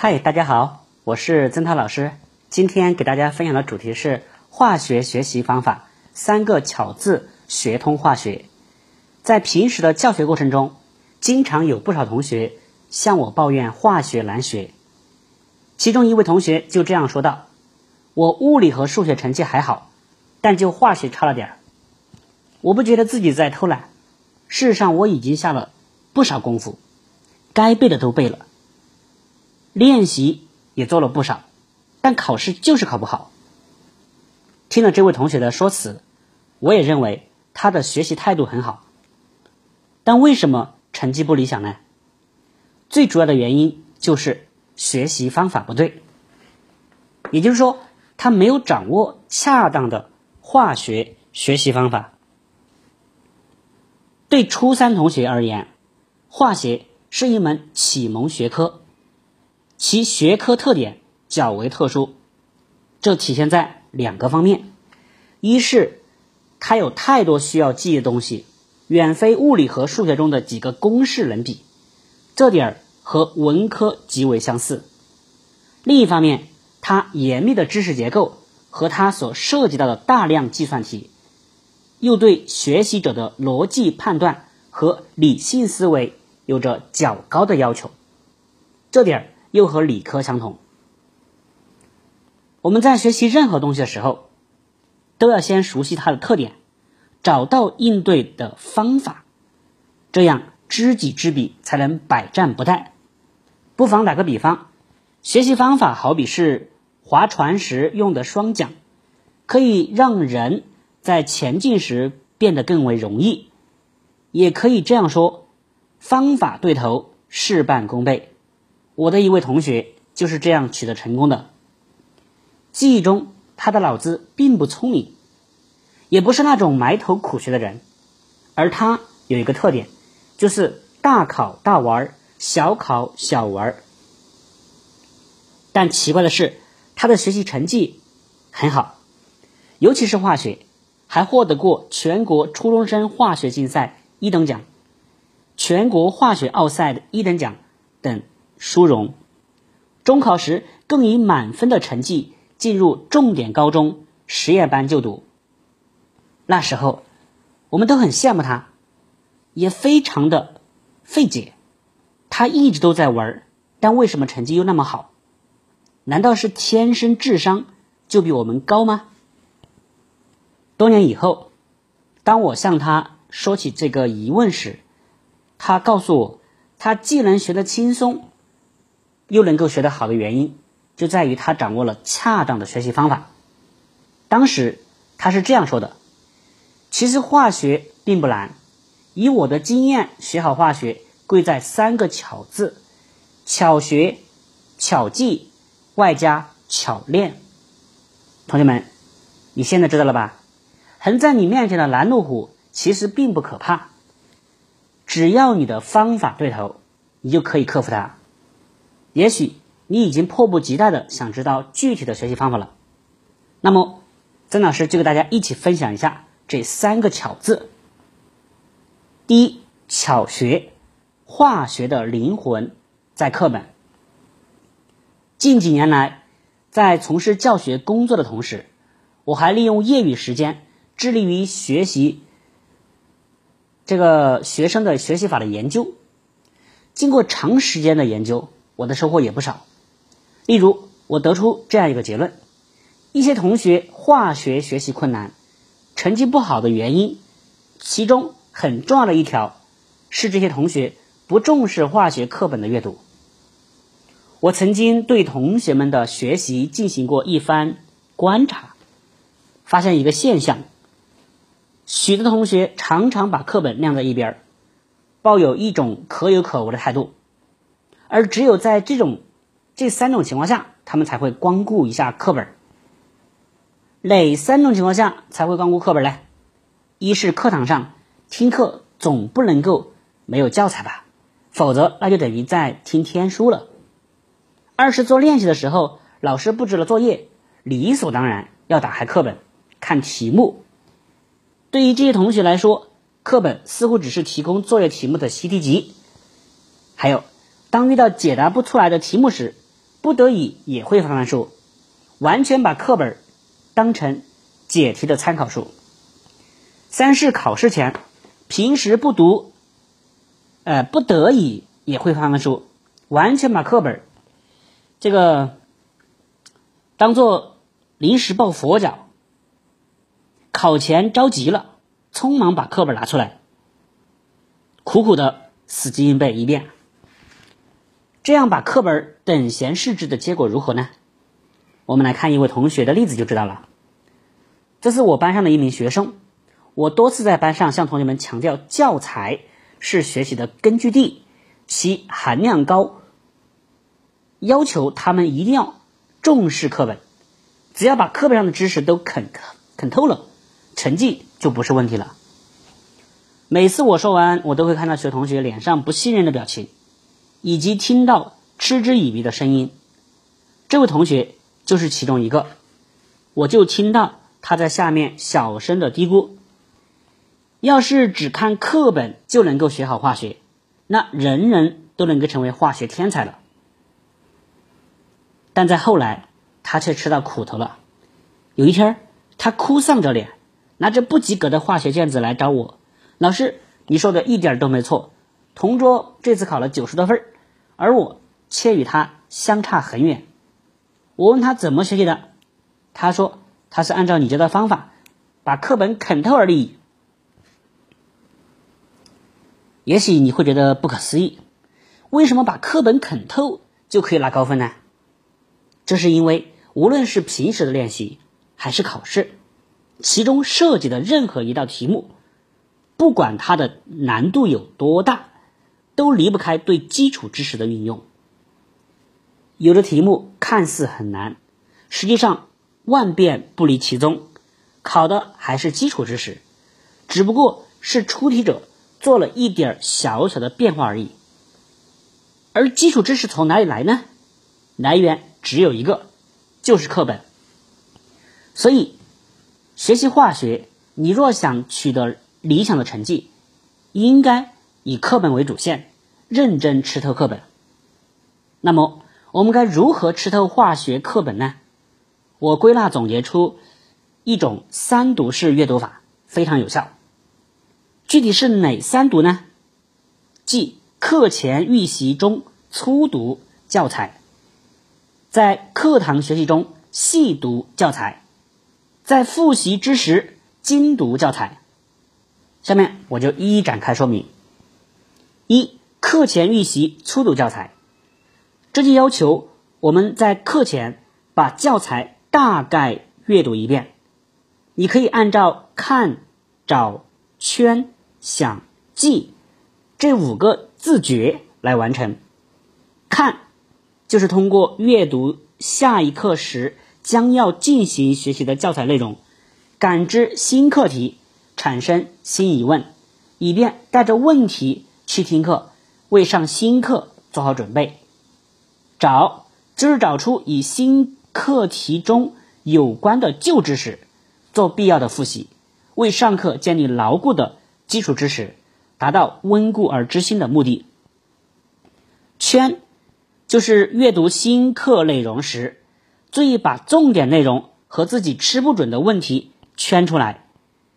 嗨，大家好，我是曾涛老师。今天给大家分享的主题是化学学习方法，三个巧字学通化学。在平时的教学过程中，经常有不少同学向我抱怨化学难学。其中一位同学就这样说道：“我物理和数学成绩还好，但就化学差了点儿。我不觉得自己在偷懒，事实上我已经下了不少功夫，该背的都背了。”练习也做了不少，但考试就是考不好。听了这位同学的说辞，我也认为他的学习态度很好，但为什么成绩不理想呢？最主要的原因就是学习方法不对，也就是说，他没有掌握恰当的化学学习方法。对初三同学而言，化学是一门启蒙学科。其学科特点较为特殊，这体现在两个方面：一是它有太多需要记的东西，远非物理和数学中的几个公式能比，这点儿和文科极为相似；另一方面，它严密的知识结构和它所涉及到的大量计算题，又对学习者的逻辑判断和理性思维有着较高的要求，这点儿。又和理科相同。我们在学习任何东西的时候，都要先熟悉它的特点，找到应对的方法，这样知己知彼，才能百战不殆。不妨打个比方，学习方法好比是划船时用的双桨，可以让人在前进时变得更为容易。也可以这样说，方法对头，事半功倍。我的一位同学就是这样取得成功的。记忆中，他的脑子并不聪明，也不是那种埋头苦学的人，而他有一个特点，就是大考大玩，小考小玩。但奇怪的是，他的学习成绩很好，尤其是化学，还获得过全国初中生化学竞赛一等奖、全国化学奥赛的一等奖等。殊荣，中考时更以满分的成绩进入重点高中实验班就读。那时候，我们都很羡慕他，也非常的费解。他一直都在玩，但为什么成绩又那么好？难道是天生智商就比我们高吗？多年以后，当我向他说起这个疑问时，他告诉我，他既能学得轻松。又能够学得好的原因，就在于他掌握了恰当的学习方法。当时他是这样说的：“其实化学并不难，以我的经验，学好化学贵在三个巧字：巧学、巧记，外加巧练。”同学们，你现在知道了吧？横在你面前的拦路虎其实并不可怕，只要你的方法对头，你就可以克服它。也许你已经迫不及待的想知道具体的学习方法了，那么曾老师就给大家一起分享一下这三个巧字。第一，巧学，化学的灵魂在课本。近几年来，在从事教学工作的同时，我还利用业余时间致力于学习这个学生的学习法的研究。经过长时间的研究。我的收获也不少，例如，我得出这样一个结论：一些同学化学学习困难，成绩不好的原因，其中很重要的一条是这些同学不重视化学课本的阅读。我曾经对同学们的学习进行过一番观察，发现一个现象：许多同学常常把课本晾在一边，抱有一种可有可无的态度。而只有在这种这三种情况下，他们才会光顾一下课本。哪三种情况下才会光顾课本呢？一是课堂上听课总不能够没有教材吧，否则那就等于在听天书了。二是做练习的时候，老师布置了作业，理所当然要打开课本看题目。对于这些同学来说，课本似乎只是提供作业题目的习题集。还有。当遇到解答不出来的题目时，不得已也会翻翻书，完全把课本当成解题的参考书。三是考试前，平时不读，呃，不得已也会翻翻书，完全把课本这个当做临时抱佛脚。考前着急了，匆忙把课本拿出来，苦苦的死记硬背一遍。这样把课本等闲视之的结果如何呢？我们来看一位同学的例子就知道了。这是我班上的一名学生，我多次在班上向同学们强调，教材是学习的根据地，其含量高，要求他们一定要重视课本，只要把课本上的知识都啃啃透了，成绩就不是问题了。每次我说完，我都会看到学同学脸上不信任的表情。以及听到嗤之以鼻的声音，这位同学就是其中一个。我就听到他在下面小声的嘀咕：“要是只看课本就能够学好化学，那人人都能够成为化学天才了。”但在后来，他却吃到苦头了。有一天，他哭丧着脸，拿着不及格的化学卷子来找我：“老师，你说的一点都没错。”同桌这次考了九十多分，而我却与他相差很远。我问他怎么学习的，他说他是按照你教的方法把课本啃透而已。也许你会觉得不可思议，为什么把课本啃透就可以拿高分呢？这是因为无论是平时的练习还是考试，其中涉及的任何一道题目，不管它的难度有多大。都离不开对基础知识的运用。有的题目看似很难，实际上万变不离其宗，考的还是基础知识，只不过是出题者做了一点小小的变化而已。而基础知识从哪里来呢？来源只有一个，就是课本。所以，学习化学，你若想取得理想的成绩，应该。以课本为主线，认真吃透课本。那么，我们该如何吃透化学课本呢？我归纳总结出一种三读式阅读法，非常有效。具体是哪三读呢？即课前预习中粗读教材，在课堂学习中细读教材，在复习之时精读教材。下面我就一一展开说明。一课前预习粗读教材，这就要求我们在课前把教材大概阅读一遍。你可以按照看、找、圈、想、记这五个自觉来完成。看，就是通过阅读下一课时将要进行学习的教材内容，感知新课题，产生新疑问，以便带着问题。去听课，为上新课做好准备。找就是找出与新课题中有关的旧知识，做必要的复习，为上课建立牢固的基础知识，达到温故而知新的目的。圈就是阅读新课内容时，注意把重点内容和自己吃不准的问题圈出来，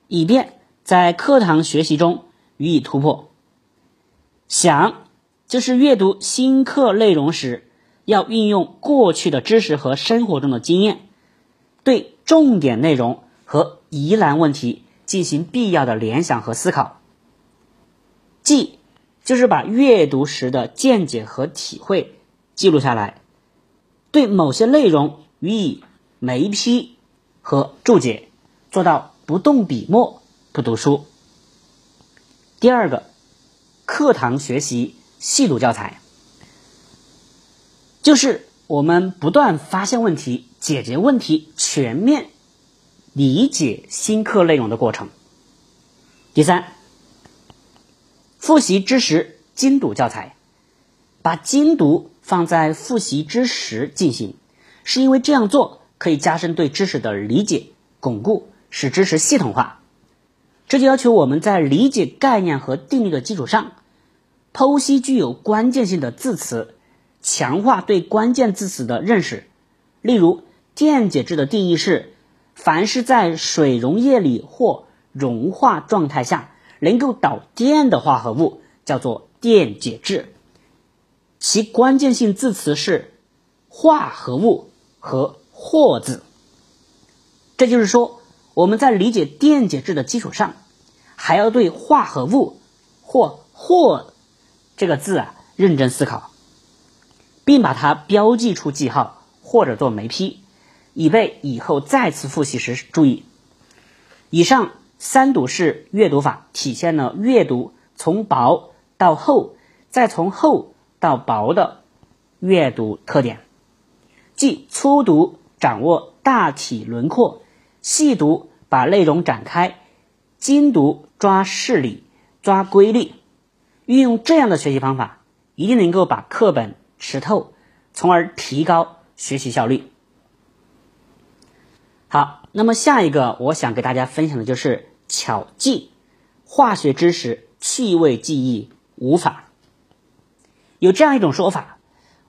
以便在课堂学习中予以突破。想，就是阅读新课内容时，要运用过去的知识和生活中的经验，对重点内容和疑难问题进行必要的联想和思考。记，就是把阅读时的见解和体会记录下来，对某些内容予以眉批和注解，做到不动笔墨不读书。第二个。课堂学习细读教材，就是我们不断发现问题、解决问题、全面理解新课内容的过程。第三，复习知识精读教材，把精读放在复习之时进行，是因为这样做可以加深对知识的理解、巩固，使知识系统化。这就要求我们在理解概念和定律的基础上。剖析具有关键性的字词，强化对关键字词的认识。例如，电解质的定义是：凡是在水溶液里或融化状态下能够导电的化合物，叫做电解质。其关键性字词是化合物和或字。这就是说，我们在理解电解质的基础上，还要对化合物或或这个字啊认真思考，并把它标记出记号或者做眉批，以备以后再次复习时注意。以上三读式阅读法体现了阅读从薄到厚，再从厚。到薄的阅读特点，即粗读掌握大体轮廓，细读把内容展开，精读抓事理、抓规律。运用这样的学习方法，一定能够把课本吃透，从而提高学习效率。好，那么下一个我想给大家分享的就是巧记化学知识趣味记忆无法。有这样一种说法，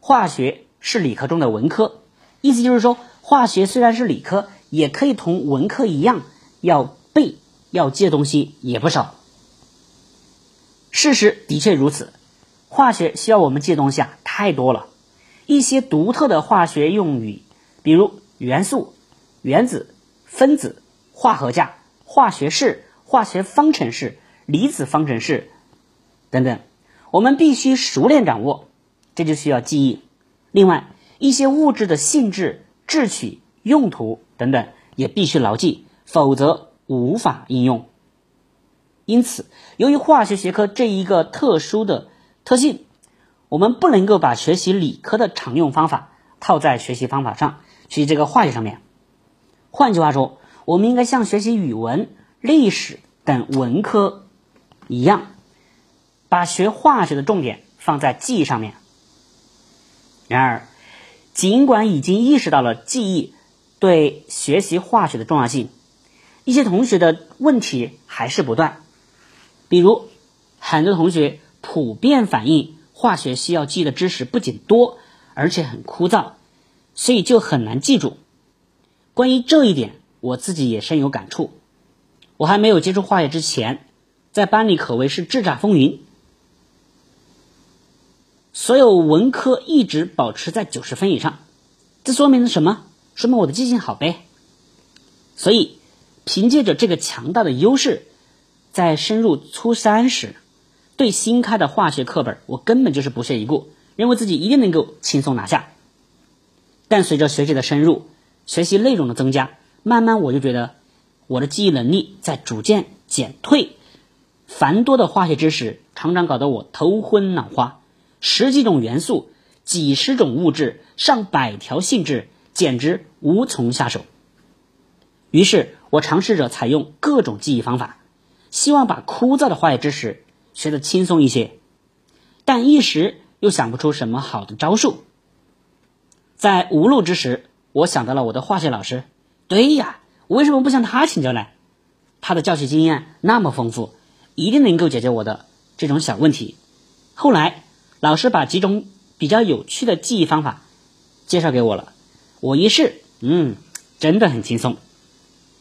化学是理科中的文科，意思就是说，化学虽然是理科，也可以同文科一样，要背、要记的东西也不少。事实的确如此，化学需要我们记的东西啊太多了，一些独特的化学用语，比如元素、原子、分子、化合价、化学式、化学方程式、离子方程式等等。我们必须熟练掌握，这就需要记忆。另外，一些物质的性质、制取、用途等等也必须牢记，否则无法应用。因此，由于化学学科这一个特殊的特性，我们不能够把学习理科的常用方法套在学习方法上，学习这个化学上面。换句话说，我们应该像学习语文、历史等文科一样。把学化学的重点放在记忆上面。然而，尽管已经意识到了记忆对学习化学的重要性，一些同学的问题还是不断。比如，很多同学普遍反映化学需要记的知识不仅多，而且很枯燥，所以就很难记住。关于这一点，我自己也深有感触。我还没有接触化学之前，在班里可谓是叱咤风云。所有文科一直保持在九十分以上，这说明了什么？说明我的记性好呗。所以，凭借着这个强大的优势，在升入初三时，对新开的化学课本，我根本就是不屑一顾，认为自己一定能够轻松拿下。但随着学习的深入，学习内容的增加，慢慢我就觉得我的记忆能力在逐渐减退，繁多的化学知识常常搞得我头昏脑花。十几种元素，几十种物质，上百条性质，简直无从下手。于是我尝试着采用各种记忆方法，希望把枯燥的化学知识学得轻松一些，但一时又想不出什么好的招数。在无路之时，我想到了我的化学老师。对呀，我为什么不向他请教呢？他的教学经验那么丰富，一定能够解决我的这种小问题。后来。老师把几种比较有趣的记忆方法介绍给我了，我一试，嗯，真的很轻松。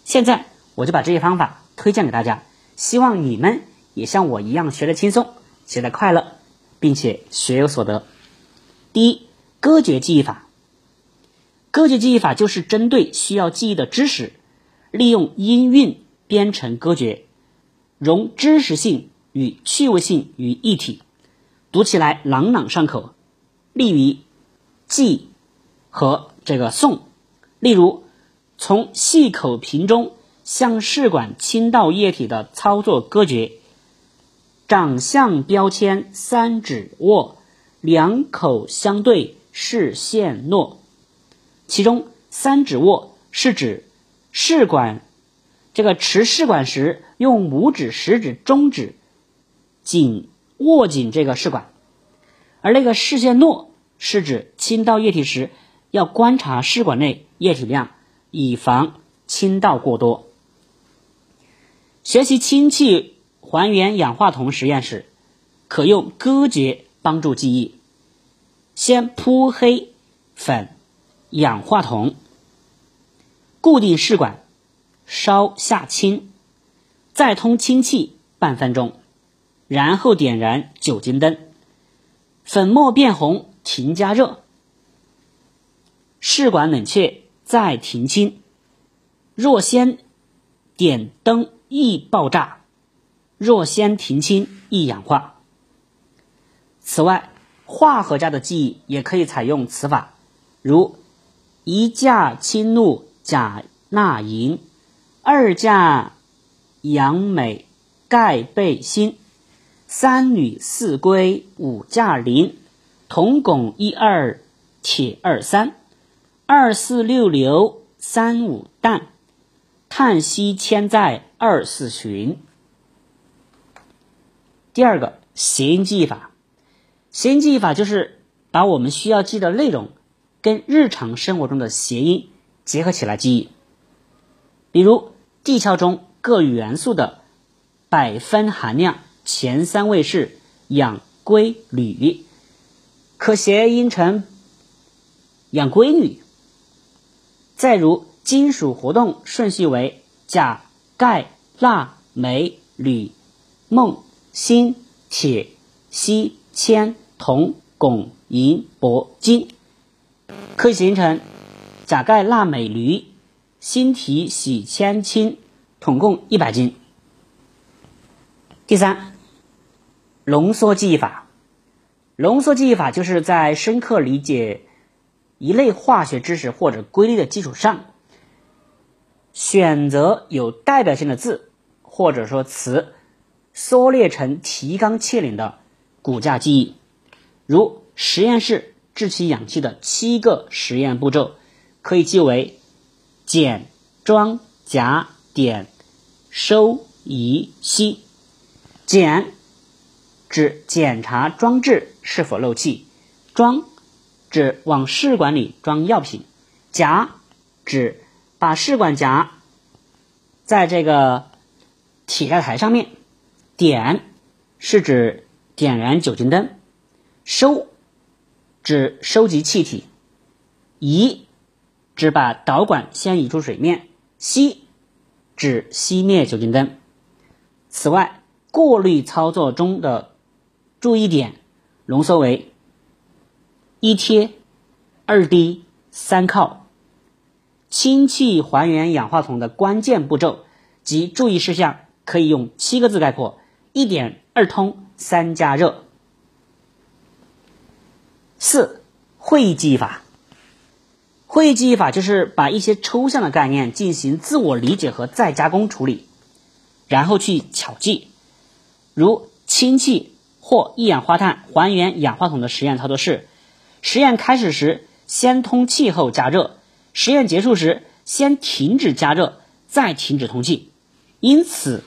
现在我就把这些方法推荐给大家，希望你们也像我一样学得轻松，学得快乐，并且学有所得。第一，歌诀记忆法。歌诀记忆法就是针对需要记忆的知识，利用音韵编成歌诀，融知识性与趣味性于一体。读起来朗朗上口，利于记和这个诵。例如，从细口瓶中向试管倾倒液体的操作歌诀：长相标签三指握，两口相对视线落。其中三指握是指试管这个持试管时用拇指、食指、中指紧。握紧这个试管，而那个视线诺是指倾倒液体时要观察试管内液体量，以防倾倒过多。学习氢气还原氧化铜实验时，可用歌诀帮助记忆。先铺黑粉氧化铜，固定试管，烧下氢，再通氢气半分钟，然后点燃酒精灯，粉末变红，停加热，试管冷却，再停氢。若先点灯易爆炸，若先停氢易氧化。此外，化合价的记忆也可以采用此法，如一价氢氯钾钠银，二价氧镁钙钡锌，三铝四硅五价磷，铜汞一二铁二三，二四六硫三五氮。碳锡铅在二四旬。第二个谐音记忆法，谐音记忆法就是把我们需要记的内容跟日常生活中的谐音结合起来记忆。比如地壳中各元素的百分含量前三位是氧、硅、铝，可谐音成氧硅铝。再如。金属活动顺序为钾、钙、钠、镁、铝、锰、锌、铁、锡、铅、铜、汞、银、铂、金，可以形成钾、钙、钠、镁、铝、锌、铁、锡、铅、氢，统共一百斤。第三，浓缩记忆法，浓缩记忆法就是在深刻理解一类化学知识或者规律的基础上。选择有代表性的字或者说词，缩略成提纲挈领的骨架记忆，如实验室制取氧气的七个实验步骤，可以记为检、装、夹、点、收、仪、吸。检指检查装置是否漏气，装指往试管里装药品，夹指。把试管夹在这个铁架台上面，点是指点燃酒精灯，收指收集气体，移指把导管先移出水面，熄指熄灭酒精灯。此外，过滤操作中的注意点浓缩为一贴、二滴、三靠。氢气还原氧化铜的关键步骤及注意事项可以用七个字概括：一点二通三加热。四会议记忆法，会议记忆法就是把一些抽象的概念进行自我理解和再加工处理，然后去巧记。如氢气或一氧化碳还原氧化铜的实验操作是：实验开始时先通气后加热。实验结束时，先停止加热，再停止通气，因此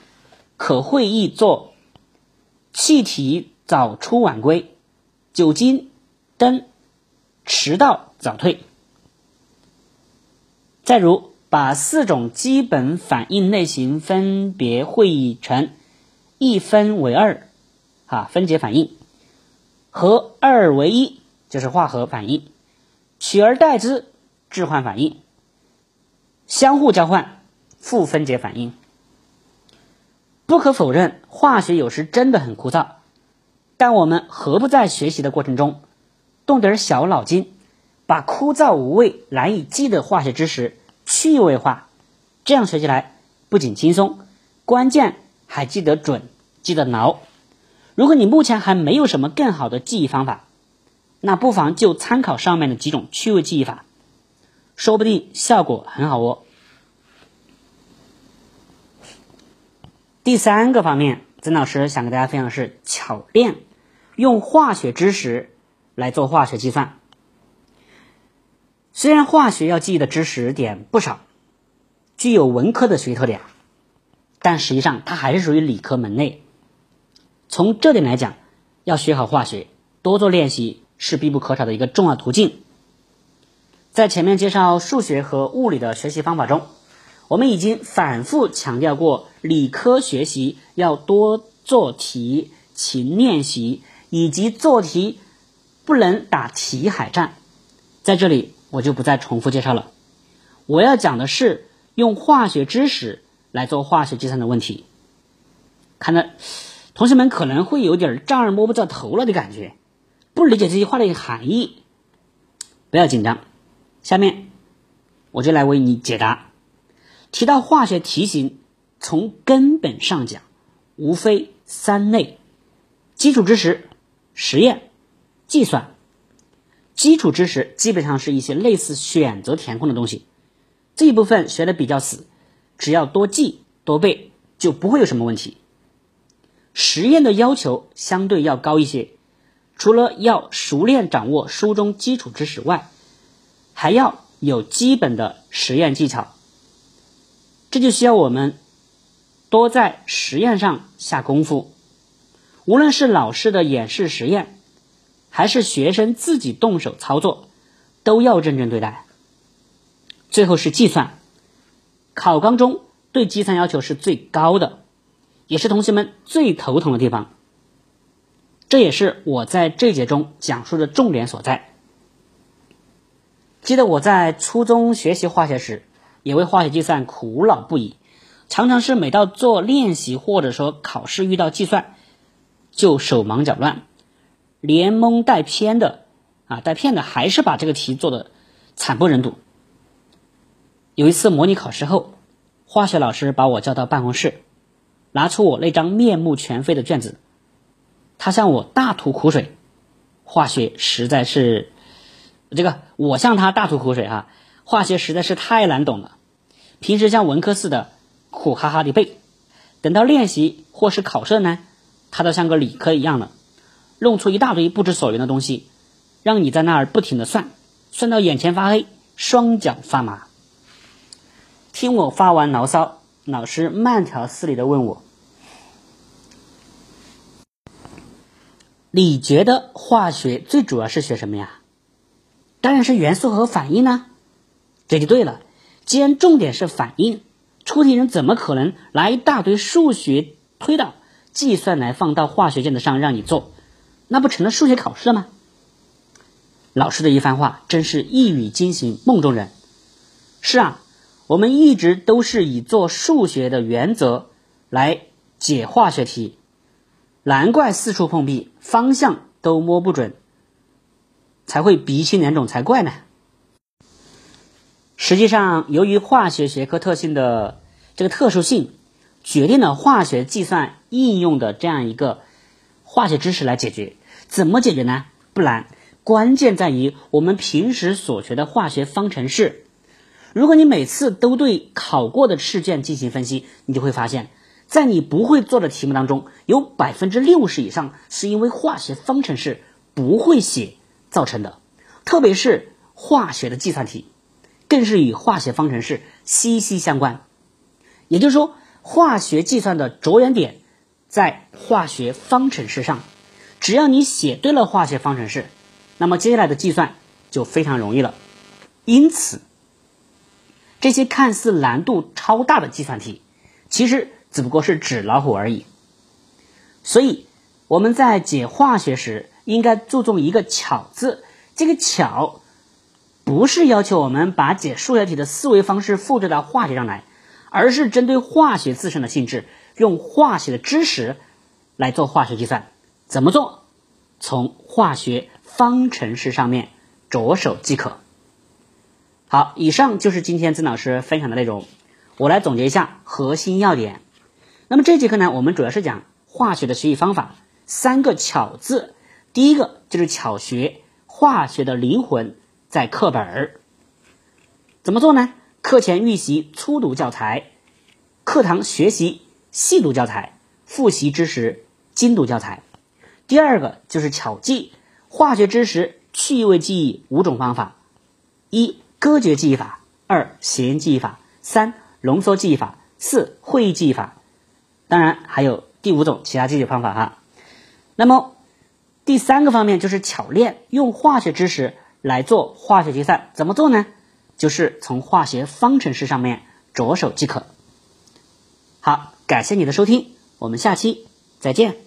可会议做气体早出晚归，酒精灯迟到早退。再如，把四种基本反应类型分别会议成一分为二，啊，分解反应和二为一，就是化合反应，取而代之。置换反应、相互交换、负分解反应。不可否认，化学有时真的很枯燥，但我们何不在学习的过程中动点小脑筋，把枯燥无味、难以记的化学知识趣味化？这样学起来不仅轻松，关键还记得准、记得牢。如果你目前还没有什么更好的记忆方法，那不妨就参考上面的几种趣味记忆法。说不定效果很好哦。第三个方面，曾老师想跟大家分享的是巧练，用化学知识来做化学计算。虽然化学要记忆的知识点不少，具有文科的学习特点，但实际上它还是属于理科门类。从这点来讲，要学好化学，多做练习是必不可少的一个重要途径。在前面介绍数学和物理的学习方法中，我们已经反复强调过，理科学习要多做题、勤练习，以及做题不能打题海战。在这里我就不再重复介绍了。我要讲的是用化学知识来做化学计算的问题。看到同学们可能会有点丈二摸不着头了的感觉，不理解这句话的含义，不要紧张。下面我就来为你解答。提到化学题型，从根本上讲，无非三类：基础知识、实验、计算。基础知识基本上是一些类似选择填空的东西，这一部分学的比较死，只要多记多背就不会有什么问题。实验的要求相对要高一些，除了要熟练掌握书中基础知识外，还要有基本的实验技巧。这就需要我们多在实验上下功夫，无论是老师的演示实验，还是学生自己动手操作，都要认真对待。最后是计算，考纲中对计算要求是最高的，也是同学们最头疼的地方。这也是我在这节中讲述的重点所在。记得我在初中学习化学时。也为化学计算苦恼不已，常常是每到做练习或者说考试遇到计算，就手忙脚乱，连蒙带骗的啊，带骗的还是把这个题做的惨不忍睹。有一次模拟考试后，化学老师把我叫到办公室，拿出我那张面目全非的卷子，他向我大吐苦水，化学实在是这个我向他大吐苦水啊。化学实在是太难懂了，平时像文科似的苦哈哈的背，等到练习或是考试呢，他都像个理科一样的，弄出一大堆不知所云的东西，让你在那儿不停的算，算到眼前发黑，双脚发麻。听我发完牢骚，老师慢条斯理的问我：“你觉得化学最主要是学什么呀？”当然是元素和反应呢。这就对了，既然重点是反应，出题人怎么可能拿一大堆数学推导、计算来放到化学卷子上让你做？那不成了数学考试了吗？老师的一番话真是一语惊醒梦中人。是啊，我们一直都是以做数学的原则来解化学题，难怪四处碰壁，方向都摸不准，才会鼻青脸肿才怪呢。实际上，由于化学学科特性的这个特殊性，决定了化学计算应用的这样一个化学知识来解决。怎么解决呢？不难，关键在于我们平时所学的化学方程式。如果你每次都对考过的试卷进行分析，你就会发现，在你不会做的题目当中，有百分之六十以上是因为化学方程式不会写造成的，特别是化学的计算题。更是与化学方程式息息相关，也就是说，化学计算的着眼点在化学方程式上。只要你写对了化学方程式，那么接下来的计算就非常容易了。因此，这些看似难度超大的计算题，其实只不过是纸老虎而已。所以，我们在解化学时，应该注重一个“巧”字。这个“巧”。不是要求我们把解数学题的思维方式复制到化学上来，而是针对化学自身的性质，用化学的知识来做化学计算。怎么做？从化学方程式上面着手即可。好，以上就是今天曾老师分享的内容。我来总结一下核心要点。那么这节课呢，我们主要是讲化学的学习方法，三个巧字。第一个就是巧学，化学的灵魂。在课本儿怎么做呢？课前预习粗读教材，课堂学习细读教材，复习知识精读教材。第二个就是巧记化学知识趣味记忆五种方法：一、歌诀记忆法；二、谐音记忆法；三、浓缩记忆法；四、会议记忆法。当然还有第五种其他记忆方法哈。那么第三个方面就是巧练，用化学知识。来做化学计算怎么做呢？就是从化学方程式上面着手即可。好，感谢你的收听，我们下期再见。